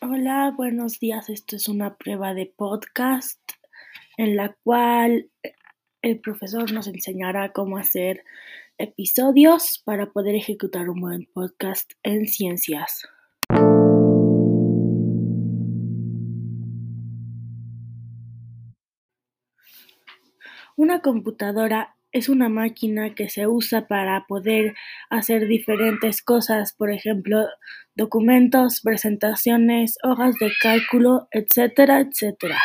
Hola, buenos días. Esto es una prueba de podcast en la cual el profesor nos enseñará cómo hacer episodios para poder ejecutar un buen podcast en ciencias. Una computadora es una máquina que se usa para poder hacer diferentes cosas, por ejemplo, documentos, presentaciones, hojas de cálculo, etcétera, etcétera.